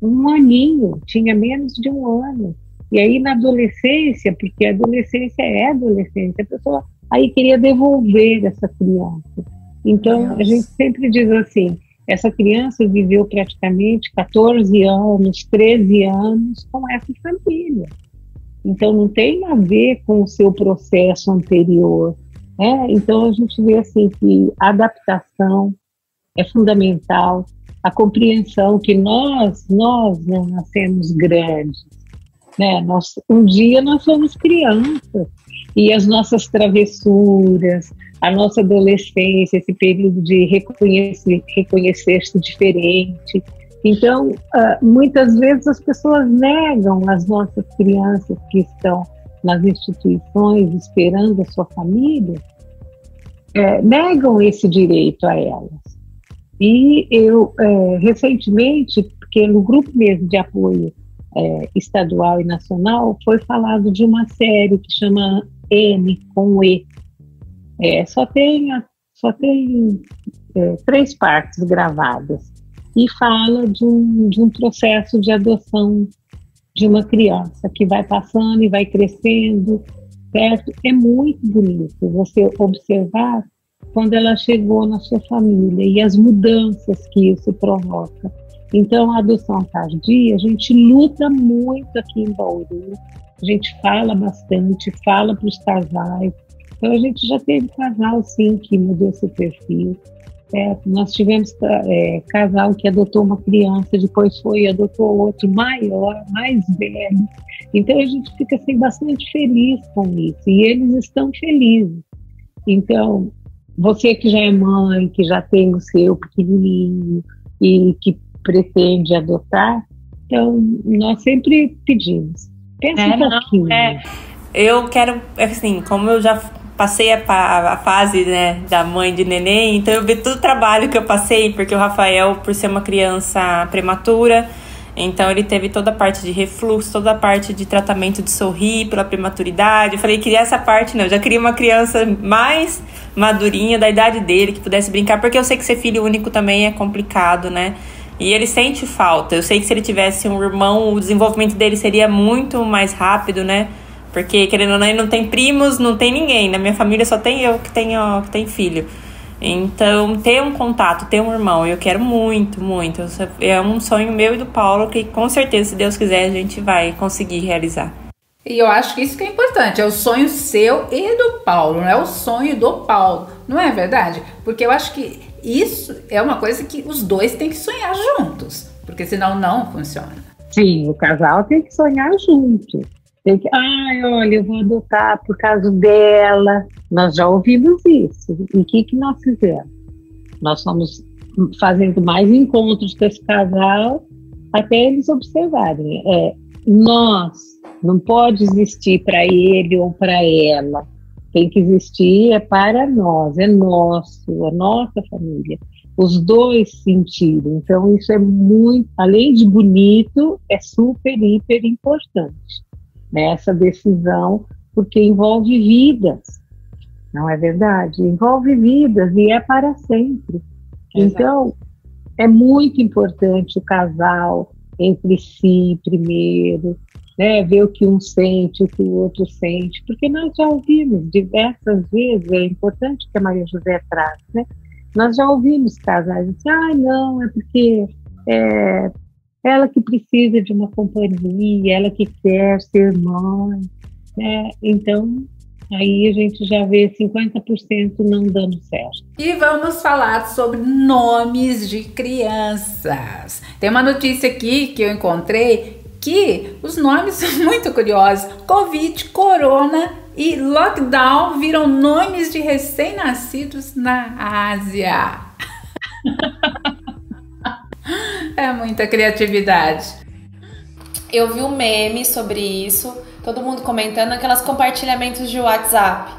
[SPEAKER 5] um aninho, tinha menos de um ano. E aí na adolescência, porque a adolescência é adolescência, a pessoa aí queria devolver essa criança. Então a gente sempre diz assim: essa criança viveu praticamente 14 anos, 13 anos com essa família. Então, não tem a ver com o seu processo anterior. Né? Então, a gente vê assim que a adaptação é fundamental, a compreensão que nós, nós não nascemos grandes. Né? Nós, um dia nós somos crianças e as nossas travessuras, a nossa adolescência, esse período de reconhecer, reconhecer-se diferente. Então, uh, muitas vezes as pessoas negam as nossas crianças que estão nas instituições esperando a sua família, é, negam esse direito a elas. E eu, é, recentemente, porque no grupo mesmo de apoio é, estadual e nacional, foi falado de uma série que chama N com E. É, só tem, só tem é, três partes gravadas e fala de um, de um processo de adoção de uma criança que vai passando e vai crescendo, certo? É muito bonito você observar quando ela chegou na sua família e as mudanças que isso provoca. Então, a adoção tardia, a gente luta muito aqui em Bauru, a gente fala bastante, fala para os casais. Então, a gente já teve casal, sim, que mudou seu perfil. Certo? Nós tivemos é, casal que adotou uma criança, depois foi e adotou outro maior, mais velho. Então, a gente fica assim, bastante feliz com isso. E eles estão felizes. Então, você que já é mãe, que já tem o seu pequenininho e que pretende adotar, então nós sempre pedimos. Pensa é, um pouquinho. Não, é.
[SPEAKER 7] Eu quero, assim, como eu já passei a, a, fase né, da mãe de neném, então eu vi todo o trabalho que eu passei, porque o Rafael, por ser uma criança prematura, então ele teve toda a parte de refluxo, toda a parte de tratamento de sorrir pela prematuridade. Eu falei, queria essa parte, não. Eu já queria uma criança mais madurinha, da idade dele, que pudesse brincar, porque eu sei que ser filho único também é complicado, né? E ele sente falta. Eu sei que se ele tivesse um irmão, o desenvolvimento dele seria muito mais rápido, né? Porque, querendo ou não, não tem primos, não tem ninguém. Na minha família só tem eu que tenho, que tenho filho. Então, ter um contato, ter um irmão, eu quero muito, muito. É um sonho meu e do Paulo que, com certeza, se Deus quiser, a gente vai conseguir realizar.
[SPEAKER 2] E eu acho que isso que é importante, é o sonho seu e do Paulo, não é o sonho do Paulo, não é verdade? Porque eu acho que isso é uma coisa que os dois têm que sonhar juntos, porque senão não funciona.
[SPEAKER 5] Sim, o casal tem que sonhar junto. Tem que, ai, olha, eu vou adotar por causa dela. Nós já ouvimos isso. E o que, que nós fizemos? Nós fomos fazendo mais encontros com esse casal até eles observarem. É, nós não pode existir para ele ou para ela. Tem que existir é para nós, é nosso, é nossa família. Os dois sentiram. Então, isso é muito, além de bonito, é super, hiper importante nessa decisão, porque envolve vidas, não é verdade? Envolve vidas e é para sempre. Então, é muito importante o casal entre si primeiro, né, ver o que um sente, o que o outro sente, porque nós já ouvimos diversas vezes, é importante que a Maria José traz, né? Nós já ouvimos casais assim, ah, não, é porque é, ela que precisa de uma companhia, ela que quer ser mãe, né? Então, aí a gente já vê 50% não dando certo.
[SPEAKER 2] E vamos falar sobre nomes de crianças. Tem uma notícia aqui que eu encontrei que os nomes são muito curiosos. Covid, Corona e Lockdown viram nomes de recém-nascidos na Ásia. É muita criatividade.
[SPEAKER 6] Eu vi um meme sobre isso, todo mundo comentando aquelas compartilhamentos de WhatsApp.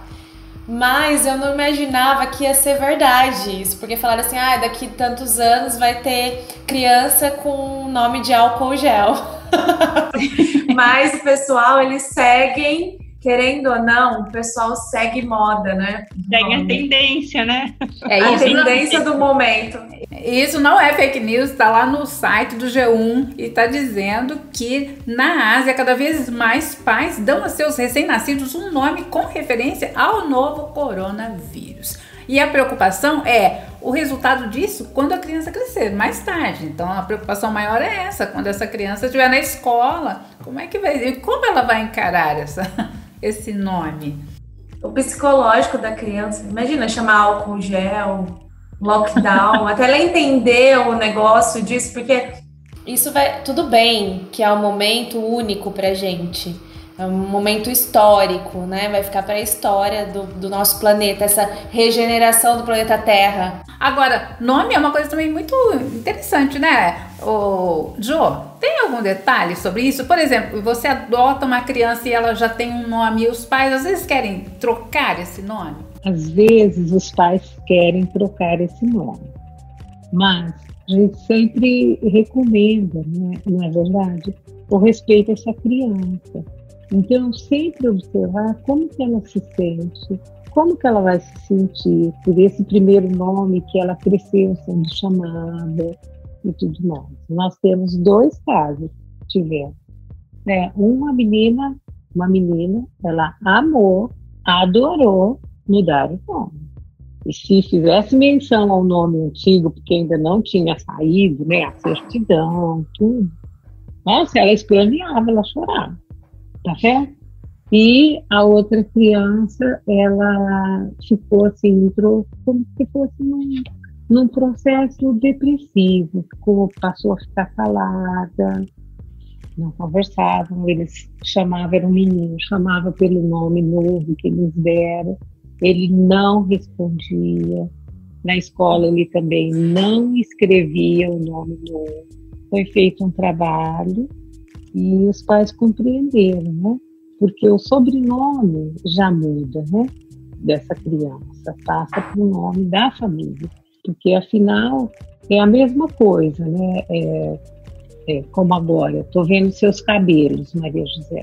[SPEAKER 6] Mas eu não imaginava que ia ser verdade isso, porque falaram assim: ah, daqui tantos anos vai ter criança com nome de álcool gel.
[SPEAKER 4] Mas pessoal, eles seguem querendo ou não, o pessoal segue moda, né?
[SPEAKER 3] Segue a tendência, né?
[SPEAKER 4] É a isso, tendência não, do momento.
[SPEAKER 2] Isso não é fake news, está lá no site do G1 e está dizendo que na Ásia cada vez mais pais dão a seus recém-nascidos um nome com referência ao novo coronavírus. E a preocupação é o resultado disso quando a criança crescer, mais tarde. Então a preocupação maior é essa, quando essa criança estiver na escola, como é que vai, como ela vai encarar essa esse nome?
[SPEAKER 4] O psicológico da criança, imagina chamar álcool gel, lockdown, até ela entender o negócio disso, porque
[SPEAKER 6] isso vai tudo bem que é um momento único pra gente. É um momento histórico, né? Vai ficar para a história do, do nosso planeta, essa regeneração do planeta Terra.
[SPEAKER 2] Agora, nome é uma coisa também muito interessante, né? O Jo, tem algum detalhe sobre isso? Por exemplo, você adota uma criança e ela já tem um nome e os pais às vezes querem trocar esse nome?
[SPEAKER 5] Às vezes os pais querem trocar esse nome, mas a gente sempre recomenda, não é, não é verdade? o respeito a essa criança. Então, sempre observar como que ela se sente, como que ela vai se sentir por esse primeiro nome que ela cresceu sendo chamada e tudo mais. Nós temos dois casos, tivemos. Né? Uma menina, uma menina, ela amou, adorou mudar o nome. E se fizesse menção ao nome antigo, porque ainda não tinha saído, né, a certidão, tudo, nossa, ela esplaneava, ela chorava, tá certo? E a outra criança, ela ficou assim, entrou como se fosse num, num processo depressivo, ficou, passou a ficar calada, não conversavam, eles chamavam, era um menino, chamava pelo nome novo que eles deram, ele não respondia, na escola ele também não escrevia o nome novo, foi feito um trabalho e os pais compreenderam, né? Porque o sobrenome já muda, né? Dessa criança, passa para o nome da família, porque afinal é a mesma coisa, né? É, é, como agora, estou vendo seus cabelos, Maria José.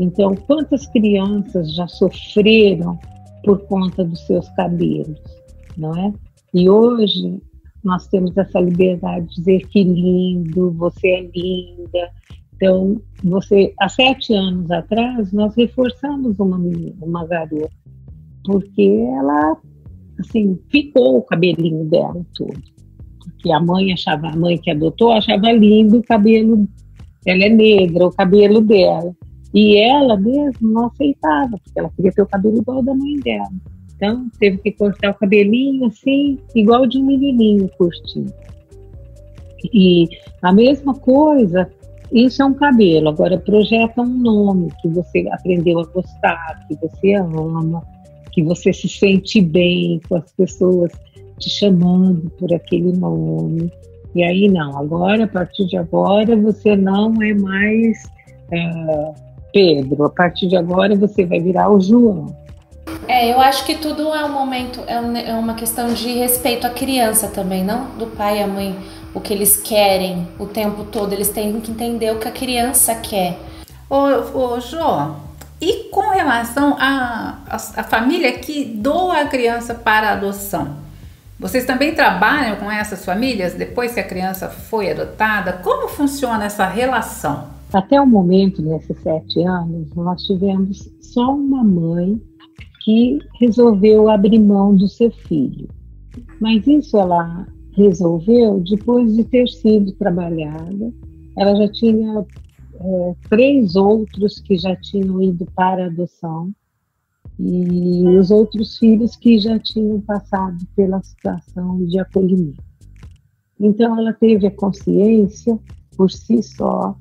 [SPEAKER 5] Então, quantas crianças já sofreram por conta dos seus cabelos, não é? E hoje nós temos essa liberdade de dizer que lindo, você é linda, então, você, há sete anos atrás, nós reforçamos uma menina, uma garota, porque ela, assim, ficou o cabelinho dela todo. Porque a mãe achava, a mãe que adotou achava lindo o cabelo, ela é negra, o cabelo dela. E ela mesmo não aceitava, porque ela queria ter o cabelo igual da mãe dela. Então, teve que cortar o cabelinho assim, igual de um menininho curtinho. E a mesma coisa isso é um cabelo. Agora projeta um nome que você aprendeu a gostar, que você ama, que você se sente bem com as pessoas te chamando por aquele nome. E aí não, agora, a partir de agora, você não é mais é, Pedro, a partir de agora você vai virar o João.
[SPEAKER 6] É, eu acho que tudo é um momento, é, é uma questão de respeito à criança também, não do pai e a mãe o que eles querem o tempo todo, eles têm que entender o que a criança quer.
[SPEAKER 2] Ô, ô Jô, e com relação à a, a, a, família que doa a criança para adoção? Vocês também trabalham com essas famílias depois que a criança foi adotada? Como funciona essa relação?
[SPEAKER 5] Até o momento, nesses sete anos, nós tivemos só uma mãe que resolveu abrir mão do seu filho. Mas isso ela resolveu depois de ter sido trabalhada. Ela já tinha é, três outros que já tinham ido para adoção e os outros filhos que já tinham passado pela situação de acolhimento. Então, ela teve a consciência, por si só,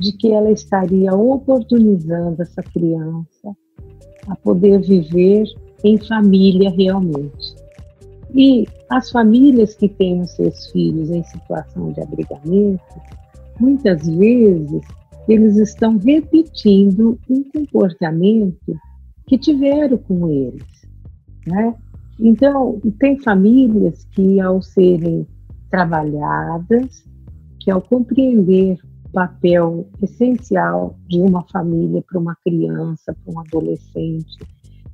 [SPEAKER 5] de que ela estaria oportunizando essa criança a poder viver em família realmente. E as famílias que têm os seus filhos em situação de abrigamento, muitas vezes eles estão repetindo um comportamento que tiveram com eles, né? Então, tem famílias que, ao serem trabalhadas, que ao compreender o papel essencial de uma família para uma criança, para um adolescente,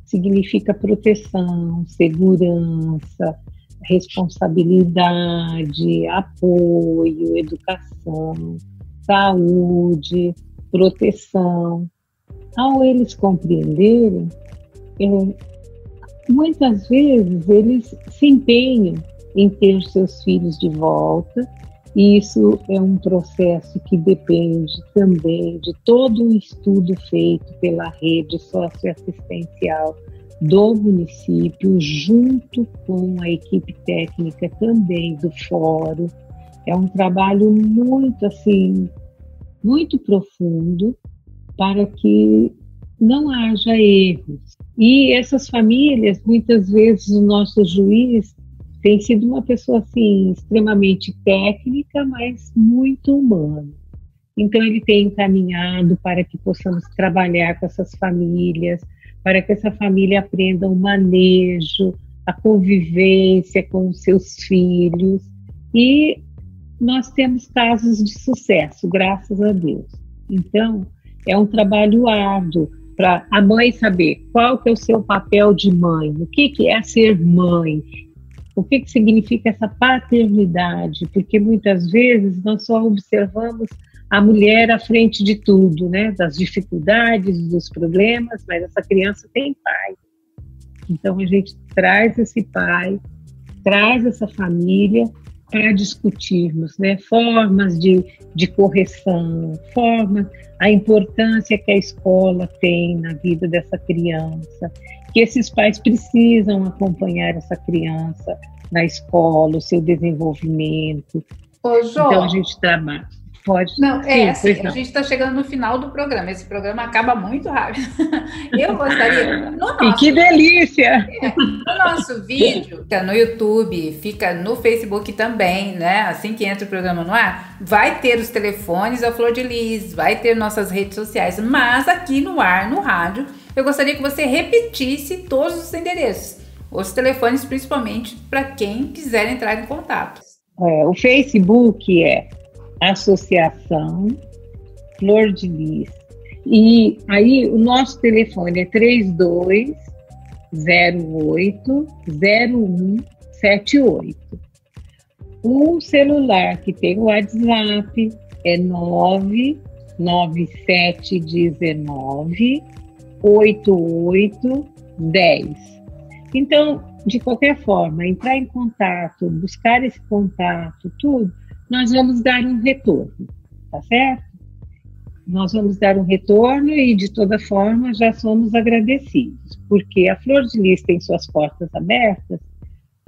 [SPEAKER 5] significa proteção, segurança, responsabilidade, apoio, educação, saúde, proteção. Ao eles compreenderem, é, muitas vezes eles se empenham em ter seus filhos de volta isso é um processo que depende também de todo um estudo feito pela rede socioassistencial do município, junto com a equipe técnica também do fórum. É um trabalho muito assim, muito profundo para que não haja erros. E essas famílias, muitas vezes o nosso juiz tem sido uma pessoa assim extremamente técnica, mas muito humana. Então ele tem encaminhado para que possamos trabalhar com essas famílias, para que essa família aprenda o manejo, a convivência com os seus filhos. E nós temos casos de sucesso, graças a Deus. Então, é um trabalho árduo para a mãe saber qual que é o seu papel de mãe, o que, que é ser mãe, o que, que significa essa paternidade, porque muitas vezes nós só observamos a mulher à frente de tudo, né, das dificuldades, dos problemas, mas essa criança tem pai. Então a gente traz esse pai, traz essa família para discutirmos né, formas de, de correção, forma, a importância que a escola tem na vida dessa criança, que esses pais precisam acompanhar essa criança na escola, o seu desenvolvimento.
[SPEAKER 2] Ô, Jô,
[SPEAKER 5] então a gente trabalha. Pode.
[SPEAKER 2] Não, é assim, não. a gente está chegando no final do programa. Esse programa acaba muito rápido. Eu gostaria. No nosso,
[SPEAKER 5] e que delícia!
[SPEAKER 2] É, no nosso vídeo, fica no YouTube, fica no Facebook também, né? Assim que entra o programa no ar, vai ter os telefones da Flor de Lis, vai ter nossas redes sociais, mas aqui no ar, no rádio, eu gostaria que você repetisse todos os endereços, os telefones, principalmente para quem quiser entrar em contato.
[SPEAKER 5] É, o Facebook é Associação Flor de Lis. E aí o nosso telefone é 3208 0178. O celular que tem o WhatsApp é 99719 8810. Então, de qualquer forma, entrar em contato, buscar esse contato, tudo, nós vamos dar um retorno, tá certo? Nós vamos dar um retorno e, de toda forma, já somos agradecidos, porque a Flor de Lis tem suas portas abertas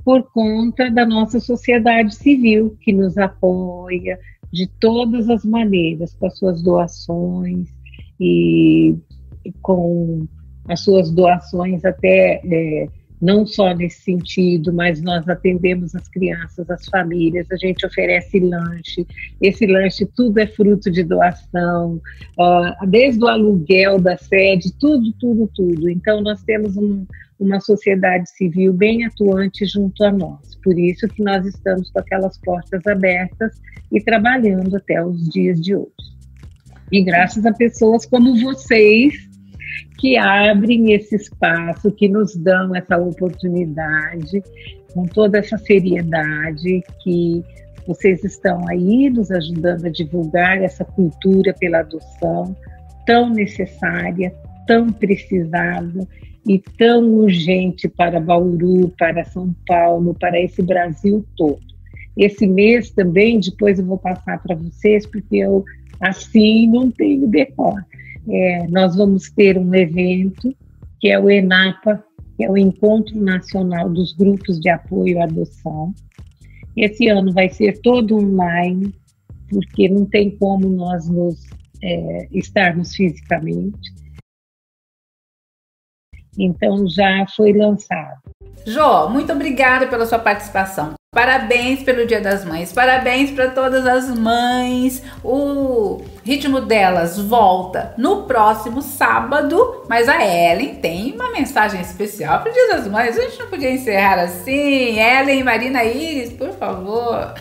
[SPEAKER 5] por conta da nossa sociedade civil, que nos apoia de todas as maneiras, com as suas doações e com as suas doações até. É, não só nesse sentido, mas nós atendemos as crianças, as famílias, a gente oferece lanche. Esse lanche tudo é fruto de doação, desde o aluguel da sede, tudo, tudo, tudo. Então nós temos um, uma sociedade civil bem atuante junto a nós. Por isso que nós estamos com aquelas portas abertas e trabalhando até os dias de hoje. E graças a pessoas como vocês que abrem esse espaço, que nos dão essa oportunidade, com toda essa seriedade que vocês estão aí nos ajudando a divulgar essa cultura pela adoção tão necessária, tão precisada e tão urgente para Bauru, para São Paulo, para esse Brasil todo. Esse mês também, depois eu vou passar para vocês, porque eu assim não tenho decor é, nós vamos ter um evento que é o ENAPA, que é o Encontro Nacional dos Grupos de Apoio à Adoção. Esse ano vai ser todo online, porque não tem como nós nos é, estarmos fisicamente. Então já foi lançado.
[SPEAKER 2] Jô, muito obrigada pela sua participação. Parabéns pelo Dia das Mães, parabéns para todas as mães. O ritmo delas volta no próximo sábado, mas a Ellen tem uma mensagem especial para o Dia das Mães. A gente não podia encerrar assim. Ellen, Marina Iris, por favor.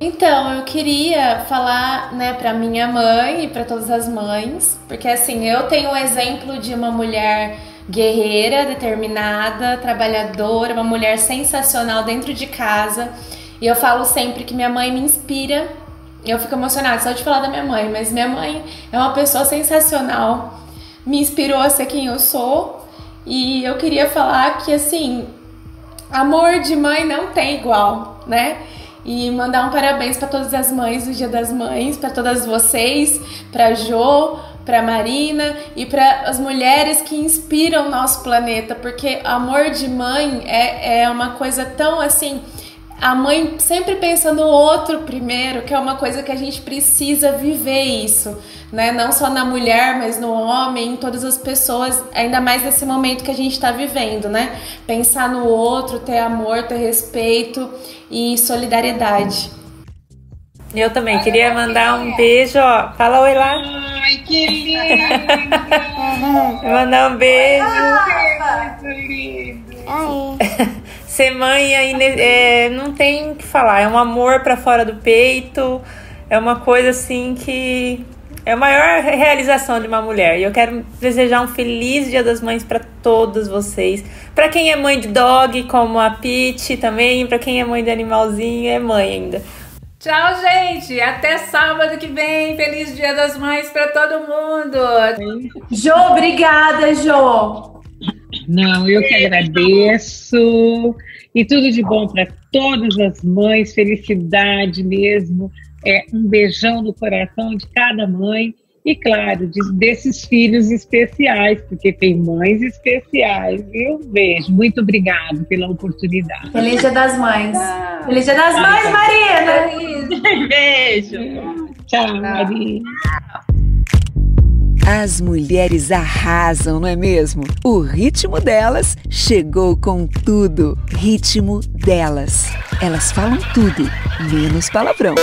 [SPEAKER 6] Então, eu queria falar, né, para minha mãe e para todas as mães, porque assim, eu tenho um exemplo de uma mulher guerreira, determinada, trabalhadora, uma mulher sensacional dentro de casa. E eu falo sempre que minha mãe me inspira. Eu fico emocionada só de falar da minha mãe, mas minha mãe é uma pessoa sensacional. Me inspirou a ser quem eu sou. E eu queria falar que assim, amor de mãe não tem igual, né? E mandar um parabéns para todas as mães do Dia das Mães, para todas vocês, para Jo, para Marina e para as mulheres que inspiram nosso planeta, porque amor de mãe é, é uma coisa tão assim. A mãe sempre pensa no outro primeiro, que é uma coisa que a gente precisa viver isso, né? Não só na mulher, mas no homem, em todas as pessoas, ainda mais nesse momento que a gente está vivendo, né? Pensar no outro, ter amor, ter respeito e solidariedade.
[SPEAKER 7] Eu também queria mandar um beijo, ó. Fala oi lá.
[SPEAKER 5] Ai, que lindo!
[SPEAKER 7] mandar um beijo.
[SPEAKER 5] Muito lindo.
[SPEAKER 7] Ser mãe ainda é, não tem o que falar. É um amor para fora do peito. É uma coisa assim que é a maior realização de uma mulher. E eu quero desejar um feliz Dia das Mães para todos vocês. Para quem é mãe de dog, como a Pete também, para quem é mãe de animalzinho, é mãe ainda.
[SPEAKER 2] Tchau, gente. Até sábado que vem. Feliz Dia das Mães para todo mundo.
[SPEAKER 4] Jo, obrigada, Jo.
[SPEAKER 5] Não, eu que agradeço. E tudo de bom para todas as mães, felicidade mesmo. É um beijão no coração de cada mãe e, claro, de, desses filhos especiais, porque tem mães especiais. Um beijo, muito obrigado pela oportunidade.
[SPEAKER 4] Feliz Dia das Mães. Ah, Feliz Dia das Mães, Marina.
[SPEAKER 3] Beijo.
[SPEAKER 5] Tchau, Marina.
[SPEAKER 1] As mulheres arrasam, não é mesmo? O ritmo delas chegou com tudo. Ritmo delas. Elas falam tudo, menos palavrão.